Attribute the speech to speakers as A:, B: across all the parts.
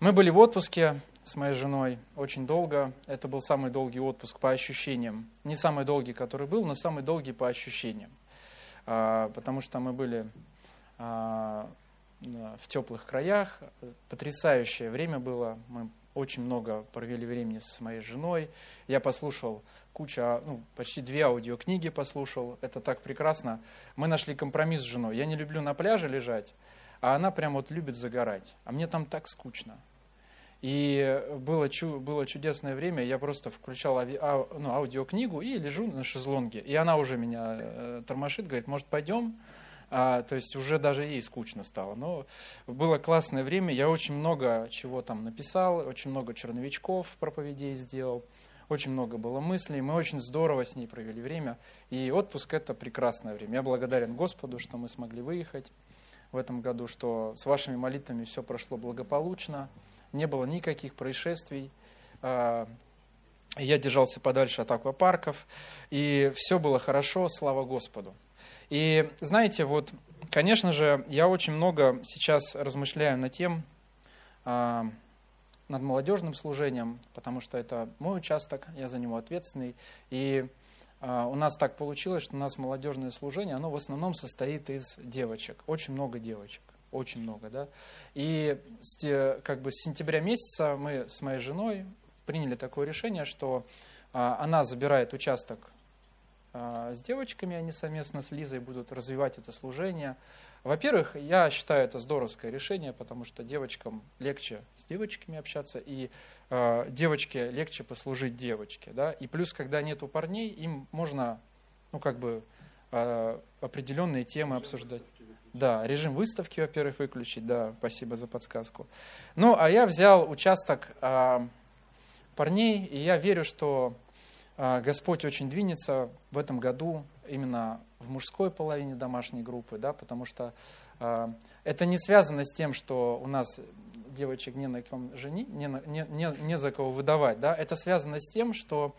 A: Мы были в отпуске с моей женой очень долго. Это был самый долгий отпуск по ощущениям. Не самый долгий, который был, но самый долгий по ощущениям. А, потому что мы были а, в теплых краях. Потрясающее время было. Мы очень много провели времени с моей женой. Я послушал кучу, а, ну, почти две аудиокниги послушал. Это так прекрасно. Мы нашли компромисс с женой. Я не люблю на пляже лежать, а она прям вот любит загорать. А мне там так скучно. И было, чу, было чудесное время, я просто включал ави, а, ну, аудиокнигу и лежу на шезлонге. И она уже меня э, тормошит, говорит, может пойдем? А, то есть уже даже ей скучно стало. Но было классное время, я очень много чего там написал, очень много черновичков проповедей сделал, очень много было мыслей, мы очень здорово с ней провели время. И отпуск это прекрасное время. Я благодарен Господу, что мы смогли выехать в этом году, что с вашими молитвами все прошло благополучно не было никаких происшествий. А, я держался подальше от аквапарков, и все было хорошо, слава Господу. И знаете, вот, конечно же, я очень много сейчас размышляю над тем, а, над молодежным служением, потому что это мой участок, я за него ответственный. И а, у нас так получилось, что у нас молодежное служение, оно в основном состоит из девочек, очень много девочек очень много, да. И как бы с сентября месяца мы с моей женой приняли такое решение, что а, она забирает участок а, с девочками, они совместно с Лизой будут развивать это служение. Во-первых, я считаю это здоровское решение, потому что девочкам легче с девочками общаться, и э, девочке легче послужить девочке. Да? И плюс, когда нету парней, им можно ну, как бы, э, определенные темы обсуждать. Да, режим выставки, во-первых, выключить, да, спасибо за подсказку. Ну, а я взял участок а, парней, и я верю, что а, Господь очень двинется в этом году именно в мужской половине домашней группы, да, потому что а, это не связано с тем, что у нас девочек не на ком жени, не, не, не, не за кого выдавать, да, это связано с тем, что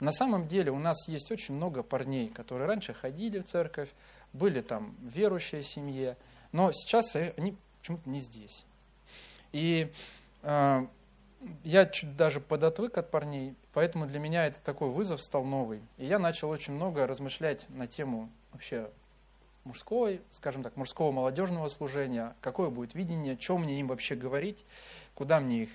A: на самом деле у нас есть очень много парней, которые раньше ходили в церковь, были там в верующей семье, но сейчас они почему-то не здесь. И э, я чуть даже подотвык от парней, поэтому для меня это такой вызов стал новый. И я начал очень много размышлять на тему вообще мужской, скажем так, мужского молодежного служения, какое будет видение, что мне им вообще говорить, куда мне их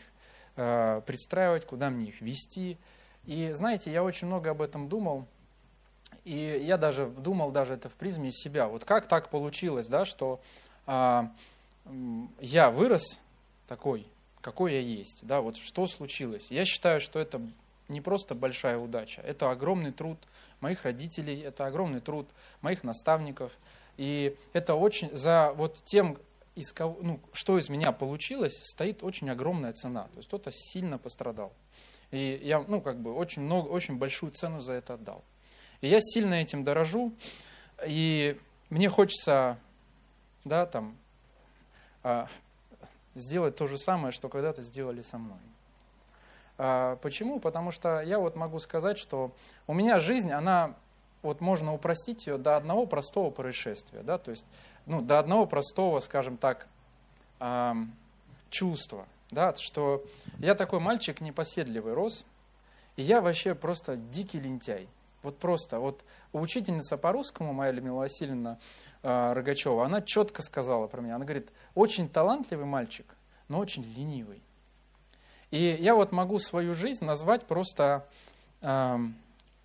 A: э, пристраивать, куда мне их вести. И знаете, я очень много об этом думал, и я даже думал даже это в призме себя. Вот как так получилось, да, что а, я вырос такой, какой я есть, да, вот что случилось. Я считаю, что это не просто большая удача, это огромный труд моих родителей, это огромный труд моих наставников, и это очень за вот тем, из кого, ну, что из меня получилось, стоит очень огромная цена. То есть кто-то сильно пострадал. И я, ну, как бы очень много, очень большую цену за это отдал. И я сильно этим дорожу, и мне хочется, да, там, а, сделать то же самое, что когда-то сделали со мной. А, почему? Потому что я вот могу сказать, что у меня жизнь, она, вот можно упростить ее до одного простого происшествия, да, то есть, ну, до одного простого, скажем так, чувства, да, что я такой мальчик непоседливый рос, и я вообще просто дикий лентяй. Вот просто, вот учительница по-русскому, моя Людмила Васильевна э, Рогачева, она четко сказала про меня, она говорит, очень талантливый мальчик, но очень ленивый. И я вот могу свою жизнь назвать просто, э,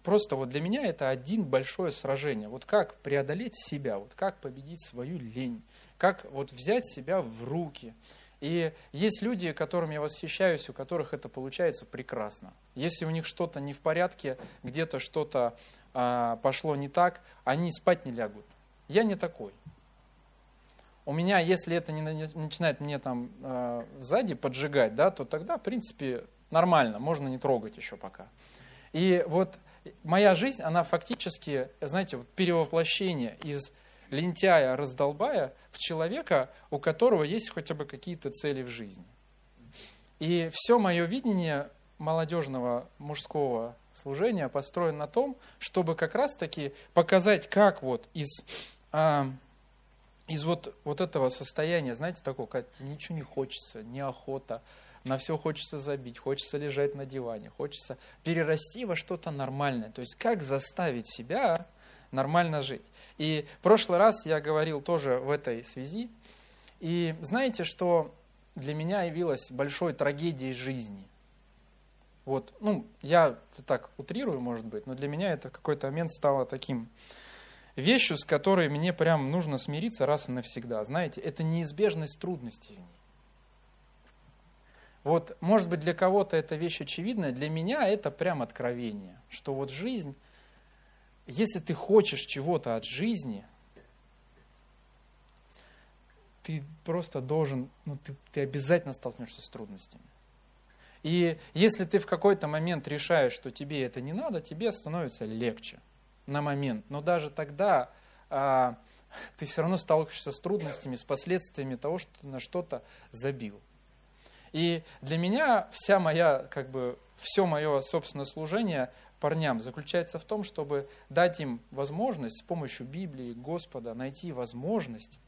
A: просто вот для меня это один большое сражение. Вот как преодолеть себя, вот как победить свою лень, как вот взять себя в руки – и есть люди, которым я восхищаюсь, у которых это получается прекрасно. Если у них что-то не в порядке, где-то что-то а, пошло не так, они спать не лягут. Я не такой. У меня, если это не начинает мне там э, сзади поджигать, да, то тогда, в принципе, нормально, можно не трогать еще пока. И вот моя жизнь, она фактически, знаете, вот перевоплощение из лентяя, раздолбая в человека, у которого есть хотя бы какие-то цели в жизни. И все мое видение молодежного мужского служения построено на том, чтобы как раз-таки показать, как вот из, а, из вот, вот этого состояния, знаете, такого, как ничего не хочется, неохота, на все хочется забить, хочется лежать на диване, хочется перерасти во что-то нормальное. То есть как заставить себя нормально жить. И в прошлый раз я говорил тоже в этой связи. И знаете, что для меня явилось большой трагедией жизни? Вот, ну, я так утрирую, может быть, но для меня это в какой-то момент стало таким вещью, с которой мне прям нужно смириться раз и навсегда. Знаете, это неизбежность трудностей. Вот, может быть, для кого-то эта вещь очевидная, для меня это прям откровение, что вот жизнь, если ты хочешь чего-то от жизни, ты просто должен, ну, ты, ты обязательно столкнешься с трудностями. И если ты в какой-то момент решаешь, что тебе это не надо, тебе становится легче на момент. Но даже тогда а, ты все равно сталкиваешься с трудностями, с последствиями того, что ты на что-то забил. И для меня вся моя, как бы, все мое собственное служение парням заключается в том, чтобы дать им возможность с помощью Библии, Господа, найти возможность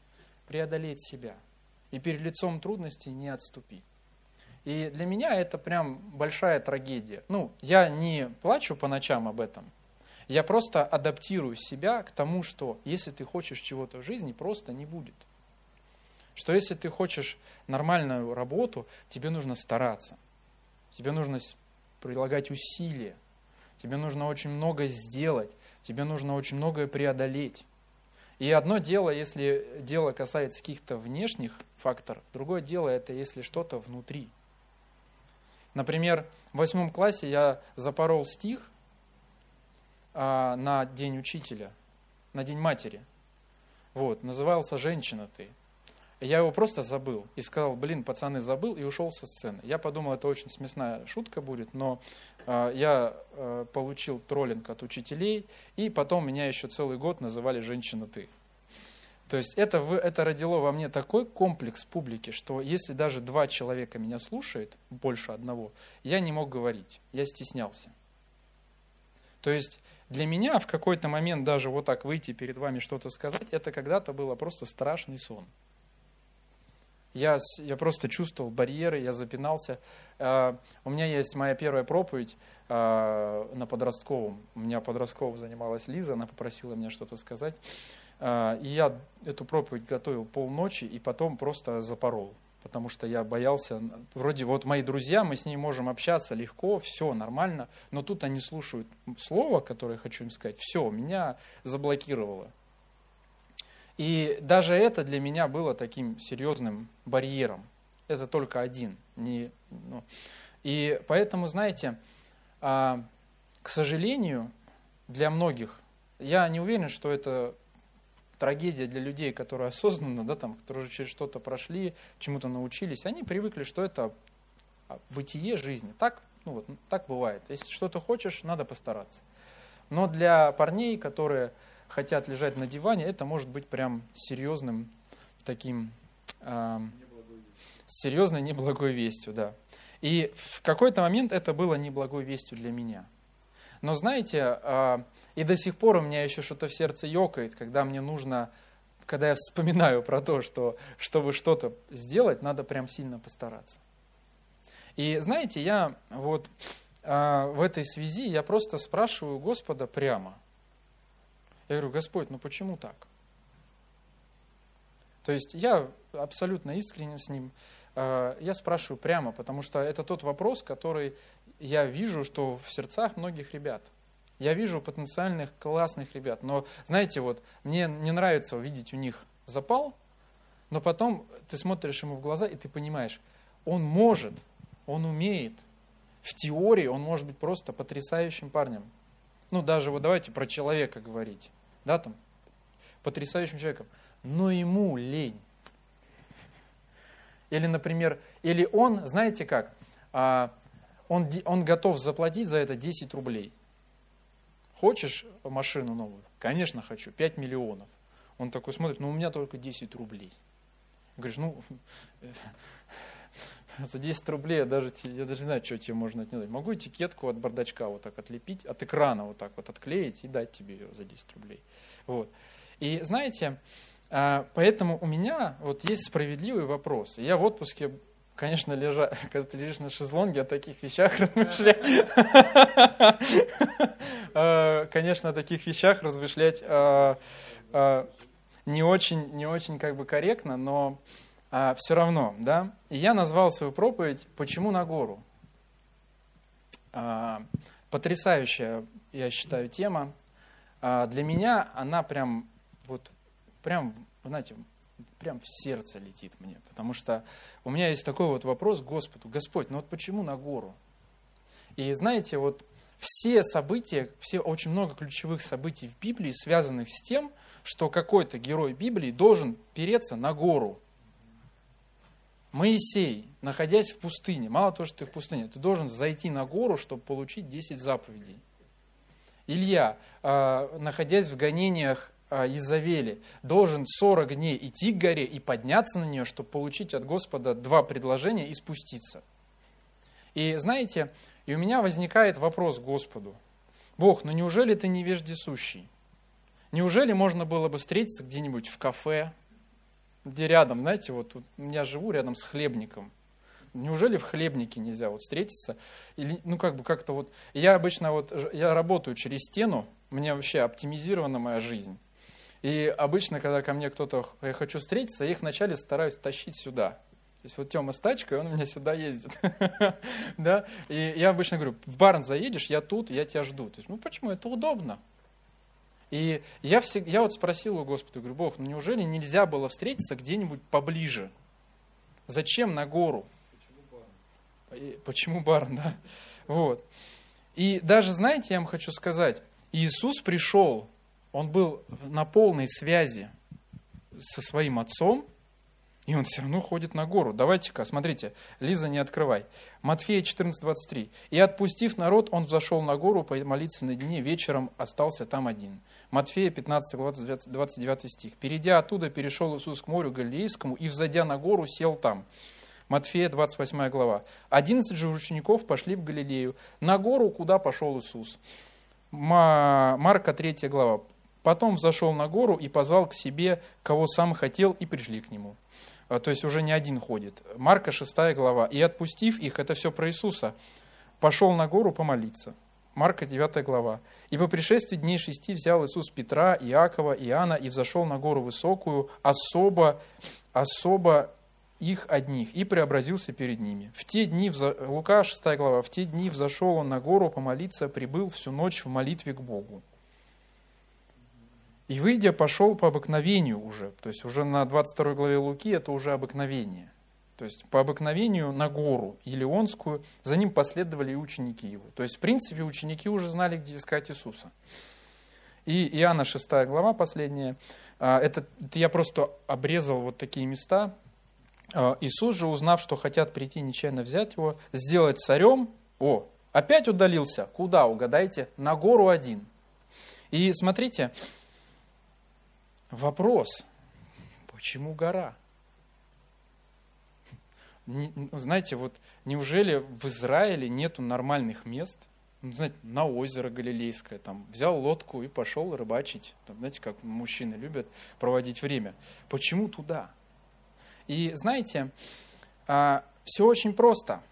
A: преодолеть себя и перед лицом трудностей не отступить. И для меня это прям большая трагедия. Ну, я не плачу по ночам об этом. Я просто адаптирую себя к тому, что если ты хочешь чего-то в жизни, просто не будет. Что если ты хочешь нормальную работу, тебе нужно стараться. Тебе нужно прилагать усилия. Тебе нужно очень много сделать. Тебе нужно очень многое преодолеть. И одно дело, если дело касается каких-то внешних факторов, другое дело это если что-то внутри. Например, в восьмом классе я запорол стих а, на День Учителя, на День Матери. Вот, назывался «Женщина ты». Я его просто забыл и сказал, блин, пацаны, забыл, и ушел со сцены. Я подумал, это очень смешная шутка будет, но э, я э, получил троллинг от учителей, и потом меня еще целый год называли «женщина ты». То есть это, это родило во мне такой комплекс публики, что если даже два человека меня слушают, больше одного, я не мог говорить, я стеснялся. То есть для меня в какой-то момент даже вот так выйти перед вами что-то сказать, это когда-то было просто страшный сон. Я, я просто чувствовал барьеры, я запинался. Uh, у меня есть моя первая проповедь uh, на подростковом. У меня подростковым занималась Лиза, она попросила меня что-то сказать. А, и я эту проповедь готовил полночи и потом просто запорол, потому что я боялся, вроде вот мои друзья, мы с ними можем общаться легко, все нормально, но тут они слушают слово, которое я хочу им сказать, все, меня заблокировало. И даже это для меня было таким серьезным барьером. Это только один. Не, ну. И поэтому, знаете, а, к сожалению, для многих, я не уверен, что это трагедия для людей, которые осознанно, да, там, которые через что-то прошли, чему-то научились, они привыкли, что это бытие жизни. Так, ну вот, так бывает. Если что-то хочешь, надо постараться. Но для парней, которые хотят лежать на диване, это может быть прям серьезным таким, э, серьезной неблагой вестью, да. И в какой-то момент это было неблагой вестью для меня. Но знаете, э, и до сих пор у меня еще что-то в сердце ёкает, когда мне нужно, когда я вспоминаю про то, что чтобы что-то сделать, надо прям сильно постараться. И знаете, я вот э, в этой связи, я просто спрашиваю Господа прямо. Я говорю, Господь, ну почему так? То есть я абсолютно искренне с ним, э, я спрашиваю прямо, потому что это тот вопрос, который я вижу, что в сердцах многих ребят – я вижу потенциальных классных ребят, но знаете, вот мне не нравится увидеть у них запал, но потом ты смотришь ему в глаза и ты понимаешь, он может, он умеет. В теории он может быть просто потрясающим парнем. Ну, даже вот давайте про человека говорить. Да, там, потрясающим человеком. Но ему лень. Или, например, или он, знаете как, а, он, он готов заплатить за это 10 рублей – Хочешь машину новую? Конечно хочу, 5 миллионов. Он такой смотрит, ну у меня только 10 рублей. Говоришь, ну, за 10 рублей я даже, я даже не знаю, что тебе можно отнять. Могу этикетку от бардачка вот так отлепить, от экрана вот так вот отклеить и дать тебе ее за 10 рублей. Вот. И знаете, а, поэтому у меня вот есть справедливый вопрос. Я в отпуске конечно, лежа, когда ты лежишь на шезлонге, о таких вещах размышлять. Э, конечно, о таких вещах размышлять э, не очень, не очень как бы корректно, но все равно, да. И я назвал свою проповедь «Почему на гору?». Потрясающая, я считаю, тема. Для меня она прям, вот, прям, знаете, прям в сердце летит мне, потому что у меня есть такой вот вопрос Господу. Господь, ну вот почему на гору? И знаете, вот все события, все очень много ключевых событий в Библии, связанных с тем, что какой-то герой Библии должен переться на гору. Моисей, находясь в пустыне, мало того, что ты в пустыне, ты должен зайти на гору, чтобы получить 10 заповедей. Илья, а, находясь в гонениях Изавели, должен 40 дней идти к горе и подняться на нее, чтобы получить от Господа два предложения и спуститься. И знаете, и у меня возникает вопрос Господу. Бог, ну неужели ты не веждесущий? Неужели можно было бы встретиться где-нибудь в кафе, где рядом, знаете, вот я живу рядом с хлебником. Неужели в хлебнике нельзя вот встретиться? Или, ну, как бы как-то вот... Я обычно вот, я работаю через стену, меня вообще оптимизирована моя жизнь. И обычно, когда ко мне кто-то, я хочу встретиться, я их вначале стараюсь тащить сюда. То есть вот Тёма с тачкой, он у меня сюда ездит. да? И я обычно говорю, в Барн заедешь, я тут, я тебя жду. То есть, ну почему? Это удобно. И я, всегда, я вот спросил у Господа, говорю, Бог, ну неужели нельзя было встретиться где-нибудь поближе? Зачем на гору? Почему Барн, да? Вот. И даже, знаете, я вам хочу сказать, Иисус пришел он был на полной связи со своим отцом, и он все равно ходит на гору. Давайте-ка, смотрите, Лиза, не открывай. Матфея 14:23. «И отпустив народ, он взошел на гору помолиться на дне, вечером остался там один». Матфея 15 глава 29 стих. «Перейдя оттуда, перешел Иисус к морю Галилейскому, и, взойдя на гору, сел там». Матфея 28 глава. «Одиннадцать же учеников пошли в Галилею, на гору, куда пошел Иисус». Марка 3 глава. Потом взошел на гору и позвал к себе, кого сам хотел, и пришли к нему. А, то есть уже не один ходит. Марка 6 глава. «И отпустив их, это все про Иисуса, пошел на гору помолиться». Марка 9 глава. «И по пришествии дней шести взял Иисус Петра, Иакова, Иоанна и взошел на гору высокую, особо, особо их одних, и преобразился перед ними. В те дни, Лука 6 глава, в те дни взошел он на гору помолиться, прибыл всю ночь в молитве к Богу. И выйдя, пошел по обыкновению уже. То есть уже на 22 главе Луки это уже обыкновение. То есть по обыкновению на гору Елеонскую, за ним последовали и ученики его. То есть в принципе ученики уже знали, где искать Иисуса. И Иоанна 6 глава последняя, а, это, это я просто обрезал вот такие места. А, Иисус же, узнав, что хотят прийти нечаянно взять его, сделать царем, о, опять удалился. Куда, угадайте? На гору один. И смотрите, Вопрос, почему гора? Не, ну, знаете, вот неужели в Израиле нету нормальных мест, ну, знаете, на озеро Галилейское, там, взял лодку и пошел рыбачить. Там, знаете, как мужчины любят проводить время. Почему туда? И знаете, а, все очень просто.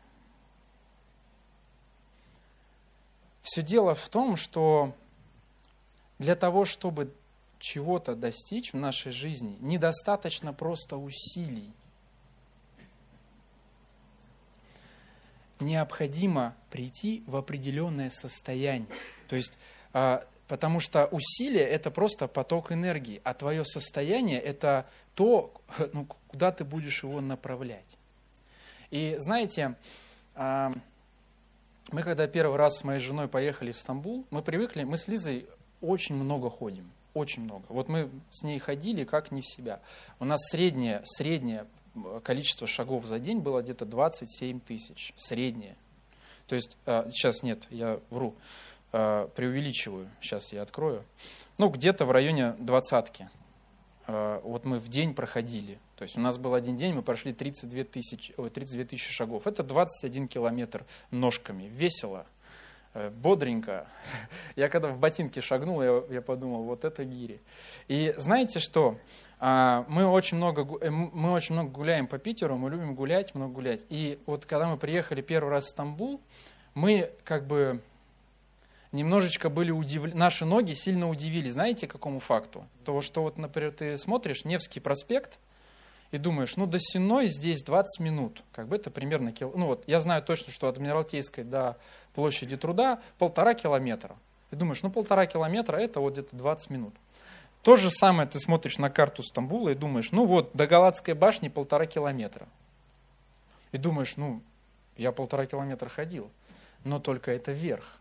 A: Все дело в том, что для того, чтобы чего-то достичь в нашей жизни, недостаточно просто усилий. Необходимо прийти в определенное состояние. То есть, а, потому что усилие – это просто поток энергии, а твое состояние – это то, ну, куда ты будешь его направлять. И знаете, а, мы когда первый раз с моей женой поехали в Стамбул, мы привыкли, мы с Лизой очень много ходим. Очень много. Вот мы с ней ходили как не в себя. У нас среднее, среднее количество шагов за день было где-то 27 тысяч. Среднее. То есть, а, сейчас нет, я вру, а, преувеличиваю. Сейчас я открою. Ну, где-то в районе двадцатки. Вот мы в день проходили. То есть у нас был один день, мы прошли 32 тысячи, 32 тысячи шагов. Это 21 километр ножками. Весело. Э, бодренько. Я когда в ботинке шагнул, я, я подумал, вот это гири. И знаете что? А, мы очень, много, э, мы очень много гуляем по Питеру, мы любим гулять, много гулять. И вот когда мы приехали первый раз в Стамбул, мы как бы немножечко были удивлены, наши ноги сильно удивили, знаете, какому факту? Того, что вот, например, ты смотришь Невский проспект и думаешь, ну, до Сеной здесь 20 минут, как бы это примерно, кил... ну вот, я знаю точно, что от Адмиралтейской до площади труда полтора километра. И думаешь, ну, полтора километра это вот где-то 20 минут. То же самое ты смотришь на карту Стамбула и думаешь, ну вот, до Галатской башни полтора километра. И думаешь, ну, я полтора километра ходил, но только это вверх.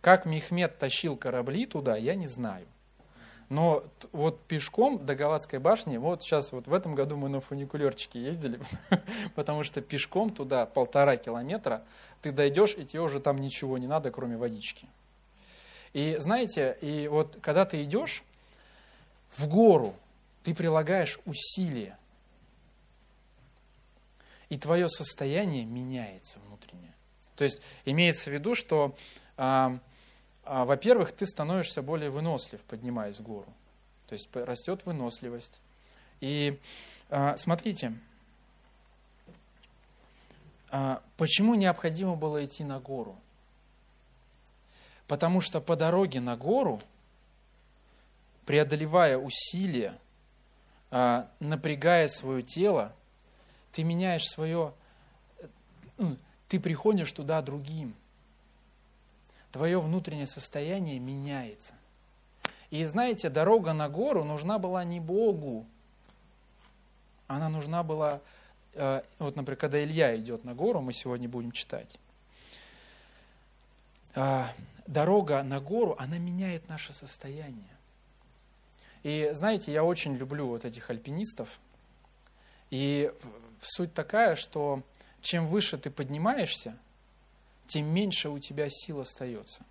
A: Как Мехмед тащил корабли туда, я не знаю. Но вот пешком до Галатской башни, вот сейчас вот в этом году мы на фуникулерчике ездили, потому что пешком туда полтора километра ты дойдешь, и тебе уже там ничего не надо, кроме водички. И знаете, и вот когда ты идешь в гору, ты прилагаешь усилия, и твое состояние меняется внутреннее. То есть имеется в виду, что а, во-первых, ты становишься более вынослив, поднимаясь в гору. То есть растет выносливость. И а, смотрите, а, почему необходимо было идти на гору? Потому что по дороге на гору, преодолевая усилия, а, напрягая свое тело, ты меняешь свое, ну, ты приходишь туда другим твое внутреннее состояние меняется. И знаете, дорога на гору нужна была не Богу, она нужна была, э, вот, например, когда Илья идет на гору, мы сегодня будем читать, э, дорога на гору, она меняет наше состояние. И знаете, я очень люблю вот этих альпинистов. И суть такая, что чем выше ты поднимаешься, тем меньше у тебя сил остается.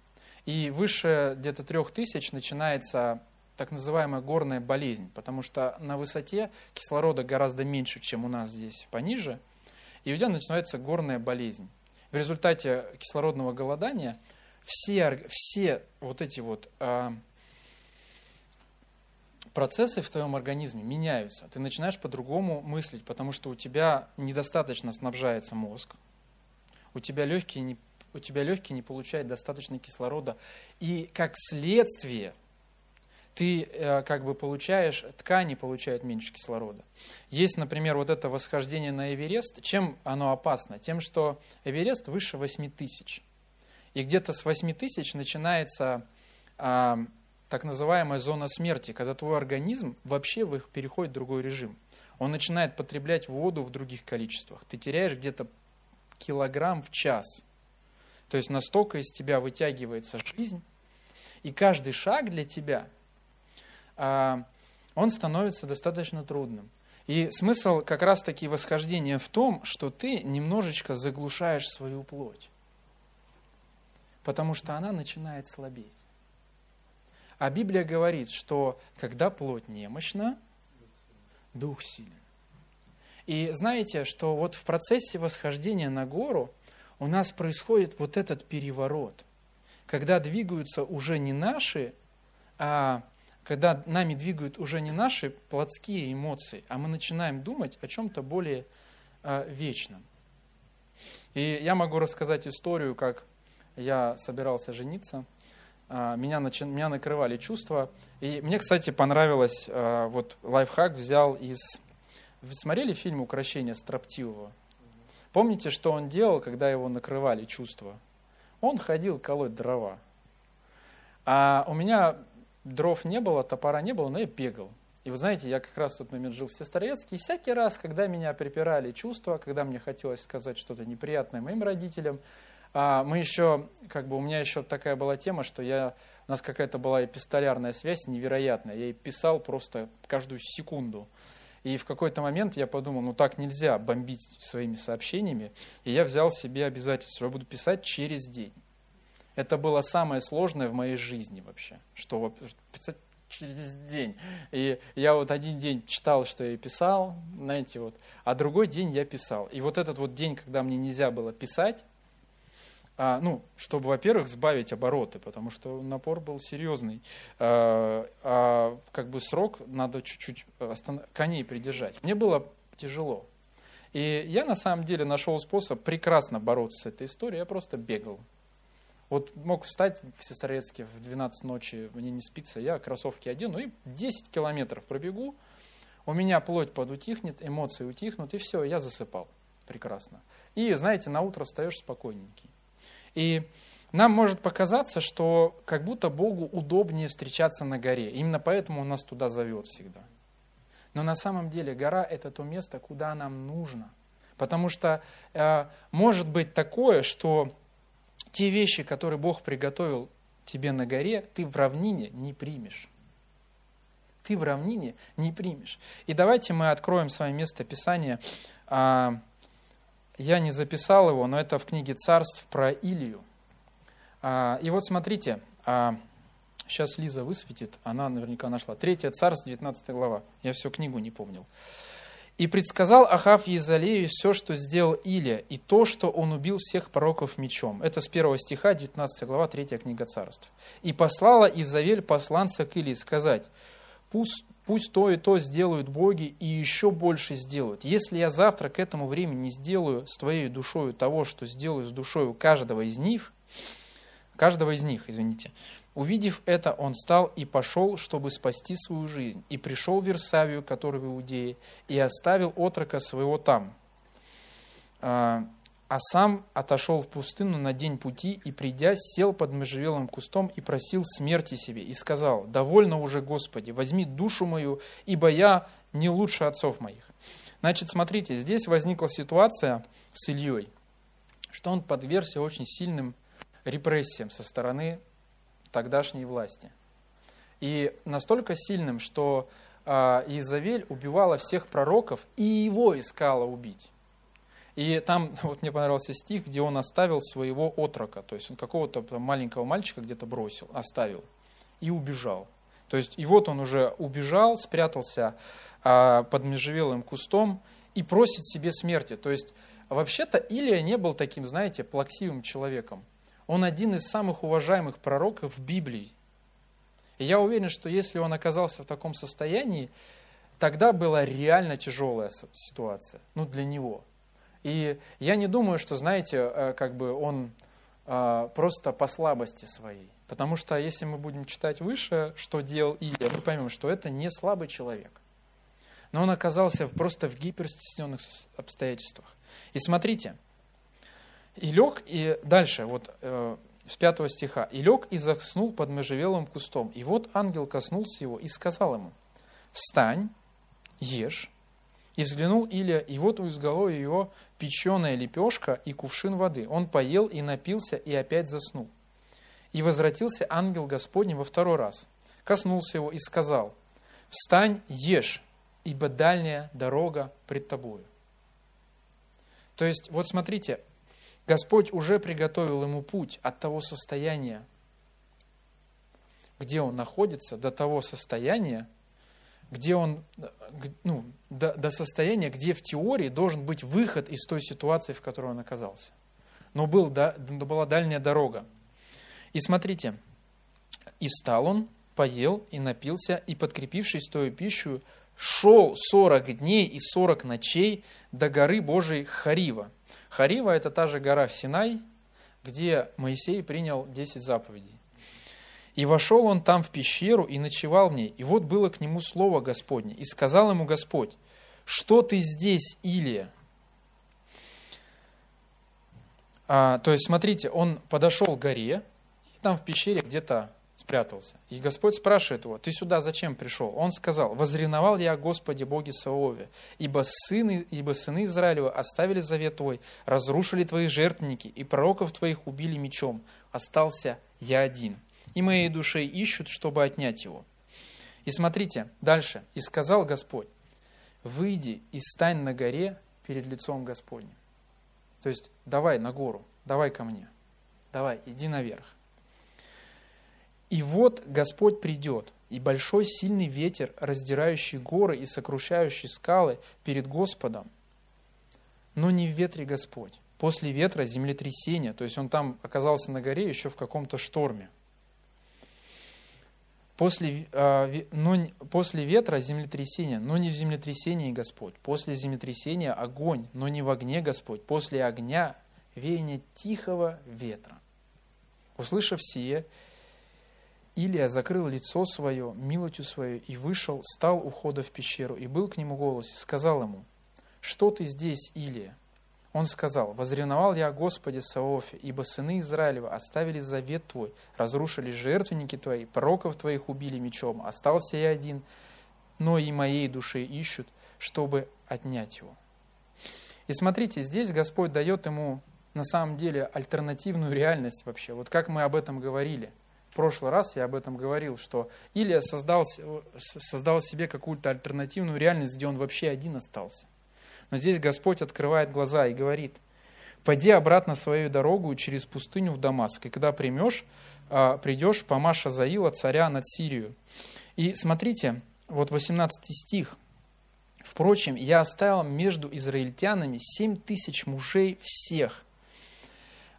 A: И выше где-то трех тысяч начинается так называемая горная болезнь, потому что на высоте кислорода гораздо меньше, чем у нас здесь пониже, и у тебя начинается горная болезнь. В результате кислородного голодания все, все вот эти вот э, процессы в твоем организме меняются. Ты начинаешь по-другому мыслить, потому что у тебя недостаточно снабжается мозг, у тебя легкие не у тебя легкие не получают достаточно кислорода. И как следствие ты э, как бы получаешь, ткани получают меньше кислорода. Есть, например, вот это восхождение на Эверест. Чем оно опасно? Тем, что Эверест выше 8 тысяч. И где-то с 8 тысяч начинается а, так называемая зона смерти, когда твой организм вообще переходит в другой режим. Он начинает потреблять воду в других количествах. Ты теряешь где-то килограмм в час – то есть настолько из тебя вытягивается жизнь, и каждый шаг для тебя, а, он становится достаточно трудным. И смысл как раз-таки восхождения в том, что ты немножечко заглушаешь свою плоть, потому что она начинает слабеть. А Библия говорит, что когда плоть немощна, дух силен. И знаете, что вот в процессе восхождения на гору у нас происходит вот этот переворот, когда двигаются уже не наши, а когда нами двигают уже не наши плотские эмоции, а мы начинаем думать о чем-то более а, вечном. И я могу рассказать историю, как я собирался жениться, а, меня, начи... меня накрывали чувства, и мне, кстати, понравилось, а, вот лайфхак взял из... Вы смотрели фильм «Укращение строптивого»? Помните, что он делал, когда его накрывали чувства? Он ходил колоть дрова. А у меня дров не было, топора не было, но я бегал. И вы знаете, я как раз в тот момент жил в Сестрорецке, и всякий раз, когда меня припирали чувства, когда мне хотелось сказать что-то неприятное моим родителям, а мы еще, как бы у меня еще такая была тема, что я, у нас какая-то была эпистолярная связь невероятная. Я ей писал просто каждую секунду. И в какой-то момент я подумал, ну так нельзя бомбить своими сообщениями. И я взял себе обязательство, я буду писать через день. Это было самое сложное в моей жизни вообще, что писать через день. И я вот один день читал, что я писал, знаете, вот, а другой день я писал. И вот этот вот день, когда мне нельзя было писать, а, ну, чтобы, во-первых, сбавить обороты, потому что напор был серьезный. А, а как бы срок надо чуть-чуть остан... коней придержать. Мне было тяжело. И я на самом деле нашел способ прекрасно бороться с этой историей. Я просто бегал. Вот мог встать в Сестрорецке в 12 ночи, мне не спится, я кроссовки одену и 10 километров пробегу, у меня плоть подутихнет, эмоции утихнут, и все, я засыпал. Прекрасно. И, знаете, на утро встаешь спокойненький. И нам может показаться, что как будто Богу удобнее встречаться на горе. Именно поэтому Он нас туда зовет всегда. Но на самом деле гора – это то место, куда нам нужно. Потому что э, может быть такое, что те вещи, которые Бог приготовил тебе на горе, ты в равнине не примешь. Ты в равнине не примешь. И давайте мы откроем с вами место Писания. А, я не записал его, но это в книге царств про Илию. А, и вот смотрите, а, сейчас Лиза высветит, она наверняка нашла. Третье царство, 19 глава. Я всю книгу не помнил. И предсказал Ахав Езалею все, что сделал Илия, и то, что он убил всех пророков мечом. Это с первого стиха, 19 глава, 3 книга царств. И послала Изавель посланца к Илии сказать, пусть, пусть то и то сделают боги, и еще больше сделают. Если я завтра к этому времени не сделаю с твоей душою того, что сделаю с душою каждого из них, каждого из них, извините, Увидев это, он встал и пошел, чтобы спасти свою жизнь, и пришел в Версавию, который в Иудее, и оставил отрока своего там. А, сам отошел в пустыню на день пути, и, придя, сел под можжевелым кустом и просил смерти себе, и сказал, «Довольно уже, Господи, возьми душу мою, ибо я не лучше отцов моих». Значит, смотрите, здесь возникла ситуация с Ильей, что он подвергся очень сильным репрессиям со стороны тогдашней власти. И настолько сильным, что а, Изавель убивала всех пророков и его искала убить. И там, вот мне понравился стих, где он оставил своего отрока, то есть он какого-то маленького мальчика где-то бросил, оставил и убежал. То есть и вот он уже убежал, спрятался а, под межевелым кустом и просит себе смерти. То есть вообще-то Илия не был таким, знаете, плаксивым человеком. Он один из самых уважаемых пророков Библии. И я уверен, что если он оказался в таком состоянии, тогда была реально тяжелая ситуация, ну, для него. И я не думаю, что, знаете, э, как бы он э, просто по слабости своей. Потому что если мы будем читать выше, что делал Илья, мы поймем, что это не слабый человек. Но он оказался просто в гиперстесненных обстоятельствах. И смотрите, и лег, и дальше, вот э, с пятого стиха. «И лег и заснул под можжевелым кустом. И вот ангел коснулся его и сказал ему, «Встань, ешь». И взглянул Илья, и вот у изголовья его печеная лепешка и кувшин воды. Он поел и напился, и опять заснул. И возвратился ангел Господень во второй раз, коснулся его и сказал, «Встань, ешь, ибо дальняя дорога пред тобою». То есть, вот смотрите, Господь уже приготовил ему путь от того состояния, где он находится, до того состояния, где он, ну, до, до состояния, где в теории должен быть выход из той ситуации, в которой он оказался. Но был, да, была дальняя дорога. И смотрите, и встал он, поел и напился, и, подкрепившись той пищу, шел сорок дней и сорок ночей до горы Божией Харива – Харива – это та же гора Синай, где Моисей принял 10 заповедей. И вошел он там в пещеру и ночевал в ней. И вот было к нему слово Господне. И сказал ему Господь, что ты здесь, Илия? А, то есть, смотрите, он подошел к горе, и там в пещере где-то спрятался. И Господь спрашивает его, ты сюда зачем пришел? Он сказал, возреновал я о Господе Боге Саове, ибо сыны, ибо сыны Израилева оставили завет твой, разрушили твои жертвенники, и пророков твоих убили мечом. Остался я один, и моей душей ищут, чтобы отнять его. И смотрите, дальше. И сказал Господь, выйди и стань на горе перед лицом Господним. То есть, давай на гору, давай ко мне, давай, иди наверх. И вот Господь придет, и большой сильный ветер, раздирающий горы и сокрушающий скалы перед Господом. Но не в ветре Господь, после ветра землетрясение. То есть он там оказался на горе еще в каком-то шторме. После, э, но, после ветра землетрясение, но не в землетрясении Господь. После землетрясения огонь, но не в огне Господь. После огня веяние тихого ветра. Услышав сие, Илия закрыл лицо свое, милостью свою, и вышел, стал у входа в пещеру, и был к нему голос, и сказал ему, «Что ты здесь, Илия?» Он сказал, «Возревновал я о Господе Саофе, ибо сыны Израилева оставили завет твой, разрушили жертвенники твои, пророков твоих убили мечом, остался я один, но и моей душе ищут, чтобы отнять его». И смотрите, здесь Господь дает ему на самом деле альтернативную реальность вообще. Вот как мы об этом говорили. В прошлый раз я об этом говорил, что Илия создал, создал себе какую-то альтернативную реальность, где он вообще один остался. Но здесь Господь открывает глаза и говорит, «Пойди обратно свою дорогу через пустыню в Дамаск, и когда примешь, а, придешь, помашь Азаила, царя над Сирию». И смотрите, вот 18 стих. «Впрочем, я оставил между израильтянами семь тысяч мужей всех,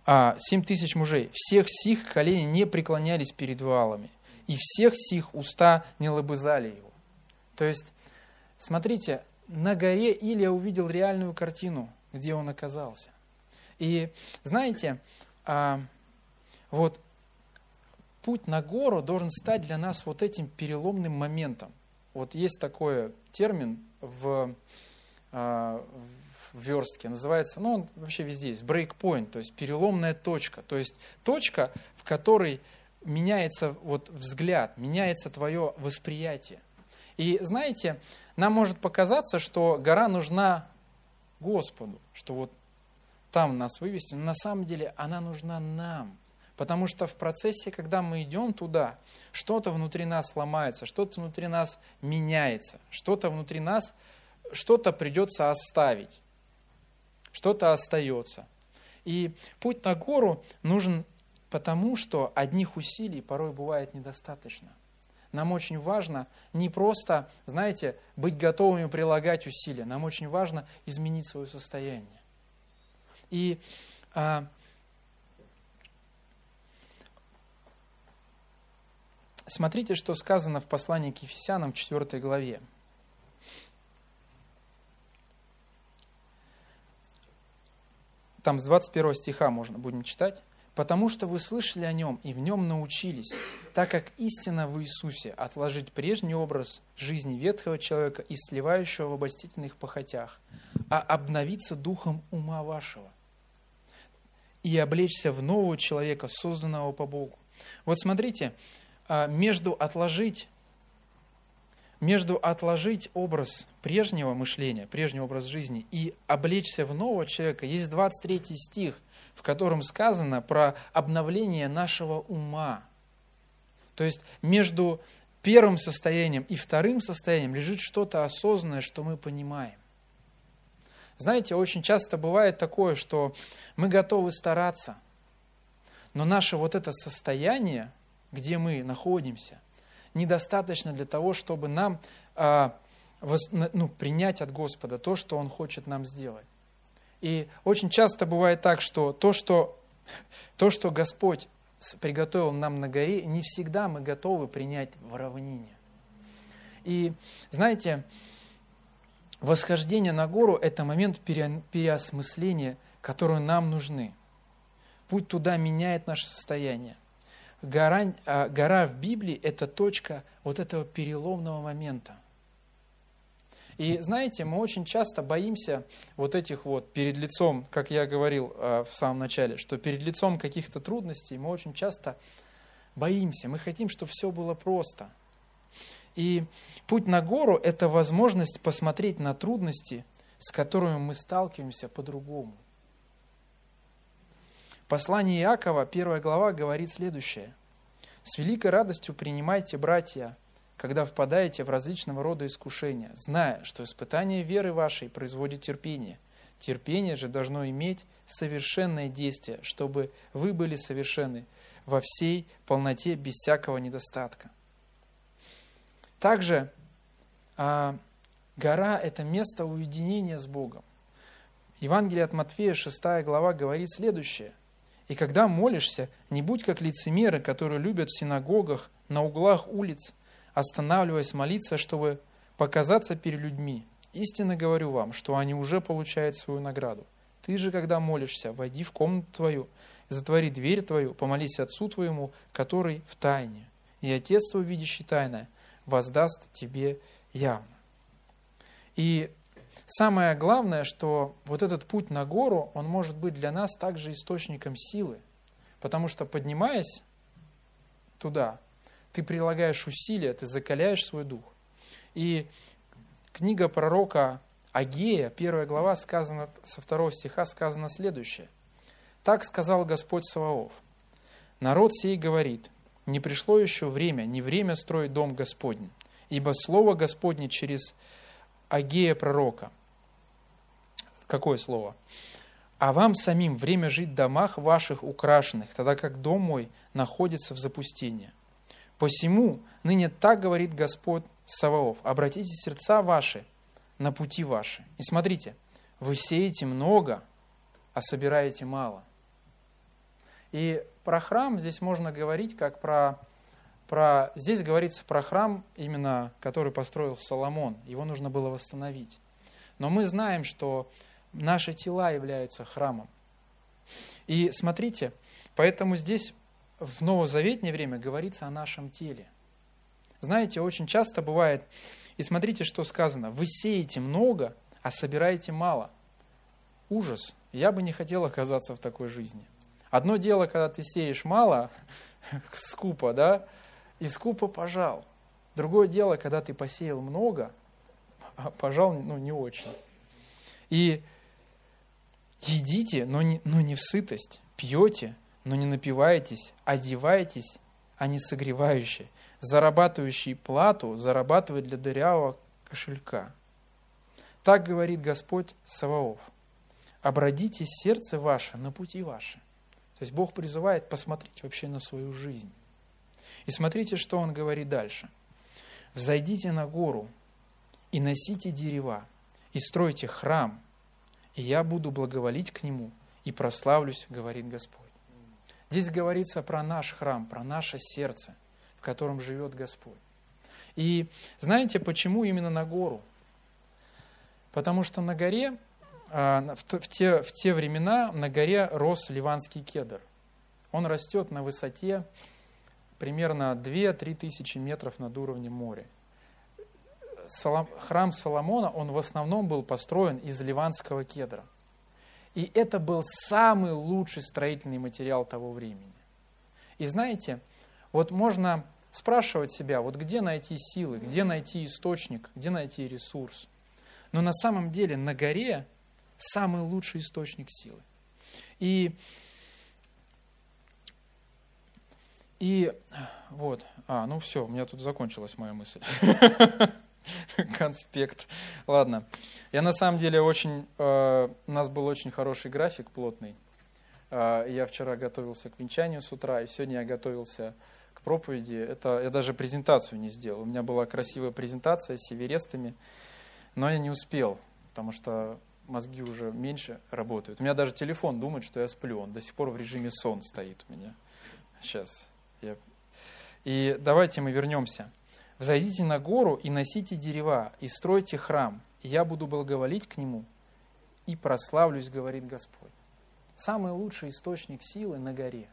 A: а, семь тысяч мужей, всех сих колени не преклонялись перед валами, и всех сих уста не лобызали его». То есть, смотрите, на горе Илия увидел реальную картину, где он оказался. И знаете, а, вот путь на гору должен стать для нас вот этим переломным моментом. Вот есть такой термин в, а, в верстке, называется, ну он вообще везде есть, breakpoint, то есть переломная точка. То есть точка, в которой меняется вот взгляд, меняется твое восприятие. И знаете, нам может показаться, что гора нужна Господу, что вот там нас вывести, но на самом деле она нужна нам. Потому что в процессе, когда мы идем туда, что-то внутри нас ломается, что-то внутри нас меняется, что-то внутри нас, что-то придется оставить, что-то остается. И путь на гору нужен потому, что одних усилий порой бывает недостаточно нам очень важно не просто, знаете, быть готовыми прилагать усилия, нам очень важно изменить свое состояние. И а, смотрите, что сказано в послании к Ефесянам 4 главе. Там с 21 стиха можно будем читать потому что вы слышали о нем и в нем научились, так как истина в Иисусе отложить прежний образ жизни ветхого человека и сливающего в обольстительных похотях, а обновиться духом ума вашего и облечься в нового человека, созданного по Богу. Вот смотрите, а, между отложить между отложить образ прежнего мышления, прежний образ жизни и облечься в нового человека, есть 23 стих – в котором сказано про обновление нашего ума. То есть между первым состоянием и вторым состоянием лежит что-то осознанное, что мы понимаем. Знаете, очень часто бывает такое, что мы готовы стараться, но наше вот это состояние, где мы находимся, недостаточно для того, чтобы нам а, ну, принять от Господа то, что Он хочет нам сделать. И очень часто бывает так, что то, что, то, что Господь приготовил нам на горе, не всегда мы готовы принять в равнине. И знаете, восхождение на гору – это момент переосмысления, который нам нужны. Путь туда меняет наше состояние. Гора, а, гора в Библии – это точка вот этого переломного момента – и знаете, мы очень часто боимся вот этих вот перед лицом, как я говорил э, в самом начале, что перед лицом каких-то трудностей мы очень часто боимся. Мы хотим, чтобы все было просто. И путь на гору – это возможность посмотреть на трудности, с которыми мы сталкиваемся по-другому. Послание Иакова, первая глава, говорит следующее. «С великой радостью принимайте, братья, когда впадаете в различного рода искушения, зная, что испытание веры вашей производит терпение. Терпение же должно иметь совершенное действие, чтобы вы были совершенны во всей полноте без всякого недостатка. Также а, гора – это место уединения с Богом. Евангелие от Матфея, 6 глава, говорит следующее. «И когда молишься, не будь как лицемеры, которые любят в синагогах, на углах улиц, останавливаясь молиться, чтобы показаться перед людьми. Истинно говорю вам, что они уже получают свою награду. Ты же, когда молишься, войди в комнату твою, затвори дверь твою, помолись Отцу твоему, который в тайне. И Отец твой, видящий тайное, воздаст тебе явно. И самое главное, что вот этот путь на гору, он может быть для нас также источником силы. Потому что поднимаясь туда, ты прилагаешь усилия, ты закаляешь свой дух. И книга пророка Агея, первая глава, сказано, со второго стиха сказано следующее. «Так сказал Господь Саваоф, народ сей говорит, не пришло еще время, не время строить дом Господень, ибо слово Господне через Агея пророка». Какое слово? «А вам самим время жить в домах ваших украшенных, тогда как дом мой находится в запустении. Посему ныне так говорит Господь Саваоф, обратите сердца ваши на пути ваши. И смотрите, вы сеете много, а собираете мало. И про храм здесь можно говорить как про, про... Здесь говорится про храм, именно который построил Соломон. Его нужно было восстановить. Но мы знаем, что наши тела являются храмом. И смотрите, поэтому здесь в новозаветнее время говорится о нашем теле. Знаете, очень часто бывает, и смотрите, что сказано, вы сеете много, а собираете мало. Ужас. Я бы не хотел оказаться в такой жизни. Одно дело, когда ты сеешь мало, скупо, да, и скупо пожал. Другое дело, когда ты посеял много, а пожал, ну, не очень. И едите, но не, но не в сытость, пьете, но не напиваетесь, одеваетесь, а не согревающие, зарабатывающий плату, зарабатывает для дырявого кошелька. Так говорит Господь Саваоф. Обратите сердце ваше на пути ваши. То есть Бог призывает посмотреть вообще на свою жизнь. И смотрите, что Он говорит дальше. «Взойдите на гору и носите дерева, и стройте храм, и я буду благоволить к нему, и прославлюсь, говорит Господь». Здесь говорится про наш храм, про наше сердце, в котором живет Господь. И знаете, почему именно на гору? Потому что на горе, а, в те, в те времена на горе рос ливанский кедр. Он растет на высоте примерно 2-3 тысячи метров над уровнем моря. Храм Соломона, он в основном был построен из ливанского кедра – и это был самый лучший строительный материал того времени. И знаете, вот можно спрашивать себя, вот где найти силы, где найти источник, где найти ресурс. Но на самом деле на горе самый лучший источник силы. И, и вот, а, ну все, у меня тут закончилась моя мысль. Конспект. Ладно. Я на самом деле очень... Э, у нас был очень хороший график, плотный. Э, я вчера готовился к венчанию с утра, и сегодня я готовился к проповеди. Это я даже презентацию не сделал. У меня была красивая презентация с северестами, но я не успел, потому что мозги уже меньше работают. У меня даже телефон думает, что я сплю. Он до сих пор в режиме сон стоит у меня. Сейчас. Я... И давайте мы вернемся. Взойдите на гору и носите дерева, и стройте храм, и я буду благоволить к нему, и прославлюсь, говорит Господь. Самый лучший источник силы на горе.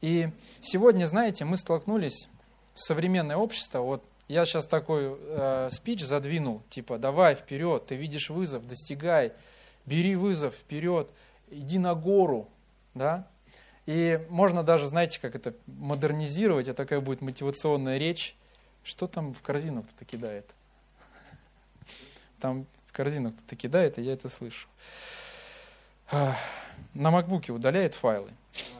A: И сегодня, знаете, мы столкнулись с современное общество. Вот я сейчас такой э, спич задвинул, типа, давай вперед, ты видишь вызов, достигай, бери вызов вперед, иди на гору, да, и можно даже, знаете, как это модернизировать, это такая будет мотивационная речь. Что там в корзину кто-то кидает? Там в корзину кто-то кидает, и я это слышу. На макбуке удаляет файлы.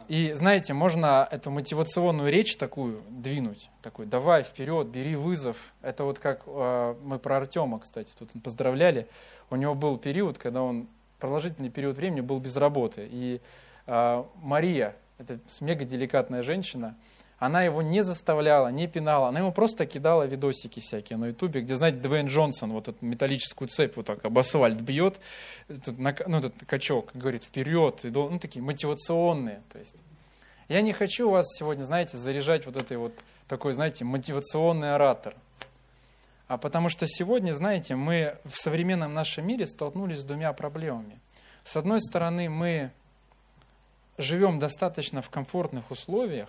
A: И знаете, можно эту мотивационную речь такую двинуть, такой, давай вперед, бери вызов. Это вот как э, мы про Артема, кстати, тут поздравляли. У него был период, когда он продолжительный период времени был без работы. И а, Мария, это мега деликатная женщина, Она его не заставляла, не пинала, она ему просто кидала видосики всякие на ютубе, где, знаете, Двейн Джонсон вот эту металлическую цепь вот так об асфальт бьет, этот, ну, этот качок говорит вперед, и, ну, такие мотивационные. То есть я не хочу вас сегодня, знаете, заряжать вот этой вот такой, знаете, мотивационный оратор. А потому что сегодня, знаете, мы в современном нашем мире столкнулись с двумя проблемами. С одной стороны, мы живем достаточно в комфортных условиях,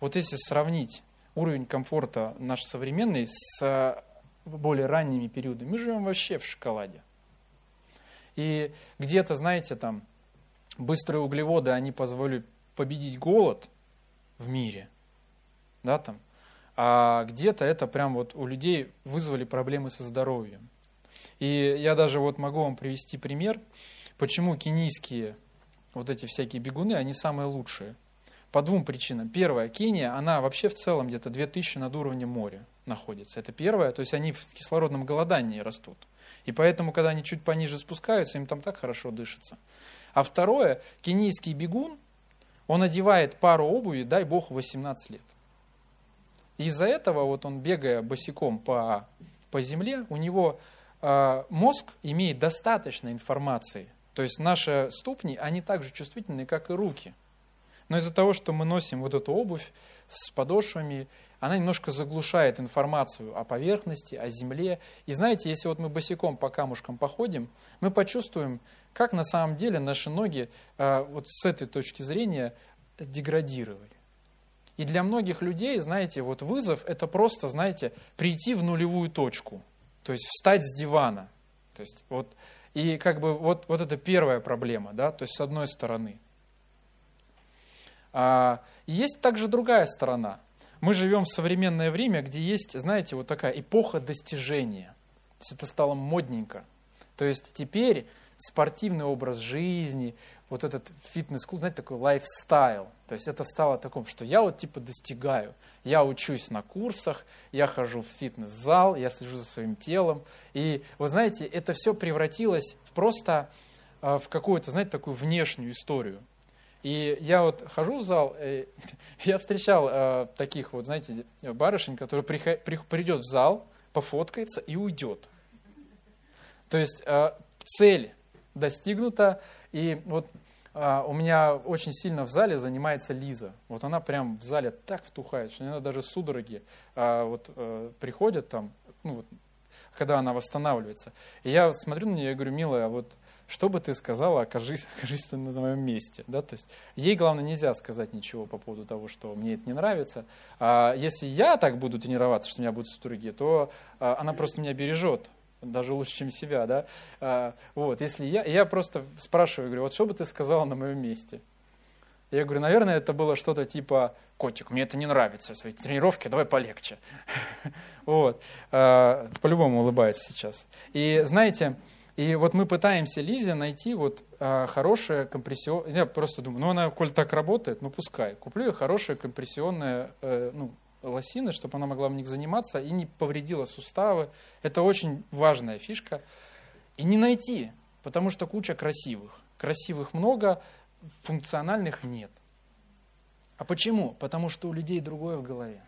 A: вот если сравнить уровень комфорта наш современный с более ранними периодами, мы живем вообще в шоколаде. И где-то, знаете, там быстрые углеводы, они позволят победить голод в мире, да, там, а где-то это прям вот у людей вызвали проблемы со здоровьем. И я даже вот могу вам привести пример, почему кенийские вот эти всякие бегуны, они самые лучшие. По двум причинам. Первая, Кения, она вообще в целом где-то 2000 над уровнем моря находится. Это первое, то есть они в кислородном голодании растут. И поэтому, когда они чуть пониже спускаются, им там так хорошо дышится. А второе, кенийский бегун, он одевает пару обуви, дай бог, 18 лет. из-за этого вот он, бегая босиком по, по земле, у него э, мозг имеет достаточно информации. То есть наши ступни, они так же чувствительны, как и руки. Но из-за того, что мы носим вот эту обувь с подошвами, она немножко заглушает информацию о поверхности, о земле. И знаете, если вот мы босиком по камушкам походим, мы почувствуем, как на самом деле наши ноги а, вот с этой точки зрения деградировали. И для многих людей, знаете, вот вызов – это просто, знаете, прийти в нулевую точку, то есть встать с дивана. То есть вот, и как бы вот, вот это первая проблема, да, то есть с одной стороны – а, есть также другая сторона. Мы живем в современное время, где есть, знаете, вот такая эпоха достижения. То есть это стало модненько. То есть теперь спортивный образ жизни, вот этот фитнес-клуб, знаете, такой лайфстайл. То есть это стало таком, что я вот типа достигаю. Я учусь на курсах, я хожу в фитнес-зал, я слежу за своим телом. И вы знаете, это все превратилось просто а, в какую-то, знаете, такую внешнюю историю. И я вот хожу в зал, и я встречал э, таких вот, знаете, барышень, которые приход, при, придет в зал, пофоткается и уйдет. То есть э, цель достигнута, и вот э, у меня очень сильно в зале занимается Лиза. Вот она прям в зале так втухает, что иногда даже судороги э, вот, э, приходят там, ну, вот, когда она восстанавливается. И я смотрю на нее и говорю, милая, а вот что бы ты сказала, окажись, окажись ты на моем месте. Да? То есть ей, главное, нельзя сказать ничего по поводу того, что мне это не нравится. А если я так буду тренироваться, что у меня будут судороги, то а, она просто меня бережет, даже лучше, чем себя. Да? А, вот, если я, я просто спрашиваю, говорю, вот что бы ты сказала на моем месте? Я говорю, наверное, это было что-то типа, котик, мне это не нравится, свои тренировки, давай полегче. Вот. А, по-любому улыбается сейчас. И знаете, и вот мы пытаемся Лизе найти вот а, хорошее компрессионное... Я просто думаю, ну она, коль так работает, ну пускай. Куплю ей хорошее компрессионное э, ну, лосины, чтобы она могла в них заниматься и не повредила суставы. Это очень важная фишка. И не найти, потому что куча красивых. Красивых много, функциональных нет. А почему? Потому что у людей другое в голове.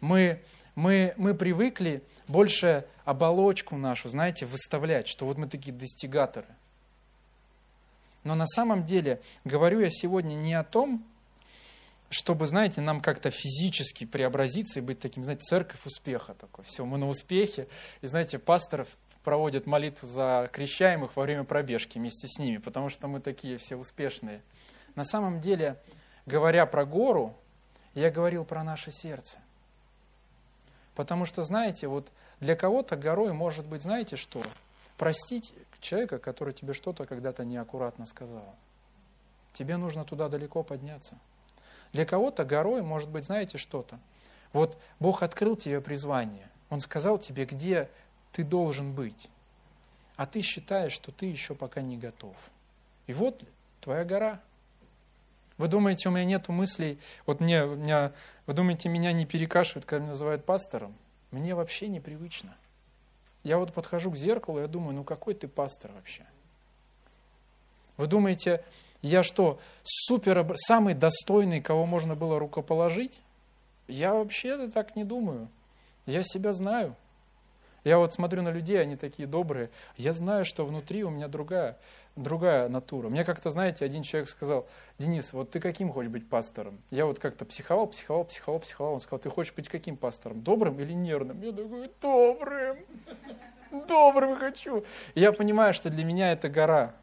A: Мы, мы, мы привыкли больше оболочку нашу, знаете, выставлять, что вот мы такие достигаторы. Но на самом деле говорю я сегодня не о том, чтобы, знаете, нам как-то физически преобразиться и быть таким, знаете, церковь успеха такой. Все, мы на успехе. И, знаете, пасторов проводят молитву за крещаемых во время пробежки вместе с ними, потому что мы такие все успешные. На самом деле, говоря про гору, я говорил про наше сердце. Потому что, знаете, вот для кого-то горой может быть, знаете что? Простить человека, который тебе что-то когда-то неаккуратно сказал. Тебе нужно туда далеко подняться. Для кого-то горой может быть, знаете, что-то. Вот Бог открыл тебе призвание. Он сказал тебе, где ты должен быть. А ты считаешь, что ты еще пока не готов. И вот твоя гора. Вы думаете, у меня нет мыслей, вот мне, меня, вы думаете, меня не перекашивают, когда меня называют пастором? Мне вообще непривычно. Я вот подхожу к зеркалу, я думаю, ну какой ты пастор вообще? Вы думаете, я что, супер, самый достойный, кого можно было рукоположить? Я вообще так не думаю. Я себя знаю. Я вот смотрю на людей, они такие добрые. Я знаю, что внутри у меня другая, другая натура. Мне как-то, знаете, один человек сказал, Денис, вот ты каким хочешь быть пастором? Я вот как-то психовал, психовал, психовал, психовал. Он сказал, ты хочешь быть каким пастором? Добрым или нервным? Я такой, добрым, добрым хочу. Я понимаю, что для меня это гора.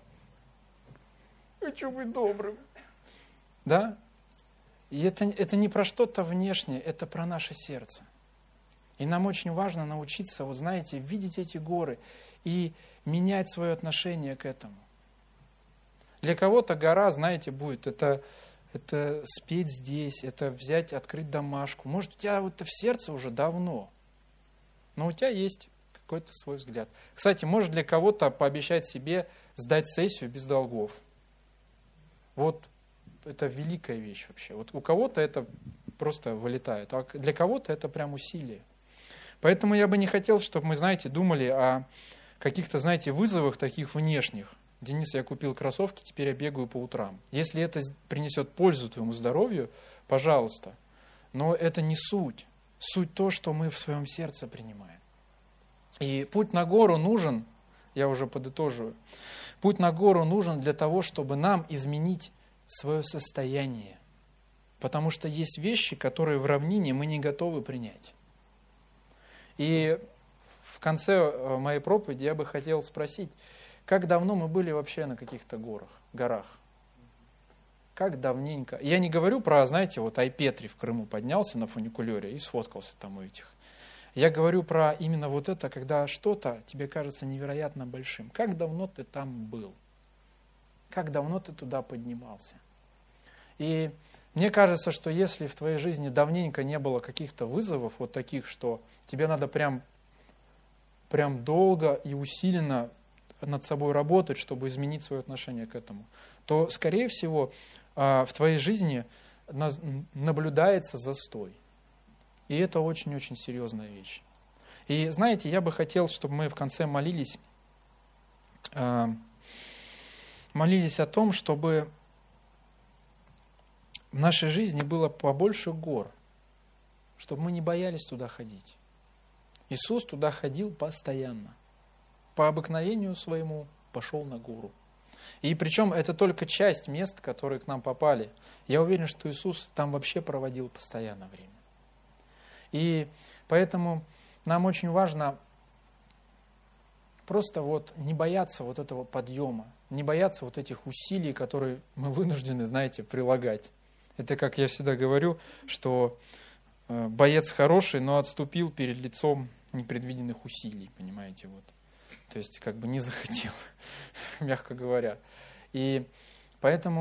A: Хочу быть добрым. Да? И это, это не про что-то внешнее, это про наше сердце. И нам очень важно научиться, вот знаете, видеть эти горы и менять свое отношение к этому. Для кого-то гора, знаете, будет это, это спеть здесь, это взять, открыть домашку. Может, у тебя вот это в сердце уже давно, но у тебя есть какой-то свой взгляд. Кстати, может для кого-то пообещать себе сдать сессию без долгов. Вот это великая вещь вообще. Вот у кого-то это просто вылетает, а для кого-то это прям усилие. Поэтому я бы не хотел, чтобы мы, знаете, думали о каких-то, знаете, вызовах таких внешних. Денис, я купил кроссовки, теперь я бегаю по утрам. Если это принесет пользу твоему здоровью, пожалуйста. Но это не суть. Суть то, что мы в своем сердце принимаем. И путь на гору нужен, я уже подытоживаю, путь на гору нужен для того, чтобы нам изменить свое состояние. Потому что есть вещи, которые в равнине мы не готовы принять. И в конце э, моей проповеди я бы хотел спросить, как давно мы были вообще на каких-то горах, горах? Как давненько? Я не говорю про, знаете, вот Айпетри в Крыму поднялся на фуникулере и сфоткался там у этих. Я говорю про именно вот это, когда что-то тебе кажется невероятно большим. Как давно ты там был? Как давно ты туда поднимался? И мне кажется, что если в твоей жизни давненько не было каких-то вызовов, вот таких, что тебе надо прям, прям долго и усиленно над собой работать, чтобы изменить свое отношение к этому, то, скорее всего, а, в твоей жизни наблюдается застой. И это очень-очень серьезная вещь. И знаете, я бы хотел, чтобы мы в конце молились, а, молились о том, чтобы в нашей жизни было побольше гор, чтобы мы не боялись туда ходить. Иисус туда ходил постоянно. По обыкновению своему пошел на гору. И причем это только часть мест, которые к нам попали. Я уверен, что Иисус там вообще проводил постоянно время. И поэтому нам очень важно просто вот не бояться вот этого подъема, не бояться вот этих усилий, которые мы вынуждены, знаете, прилагать. Это, как я всегда говорю, что э, боец хороший, но отступил перед лицом непредвиденных усилий, понимаете, вот. То есть, как бы не захотел, мягко говоря. И поэтому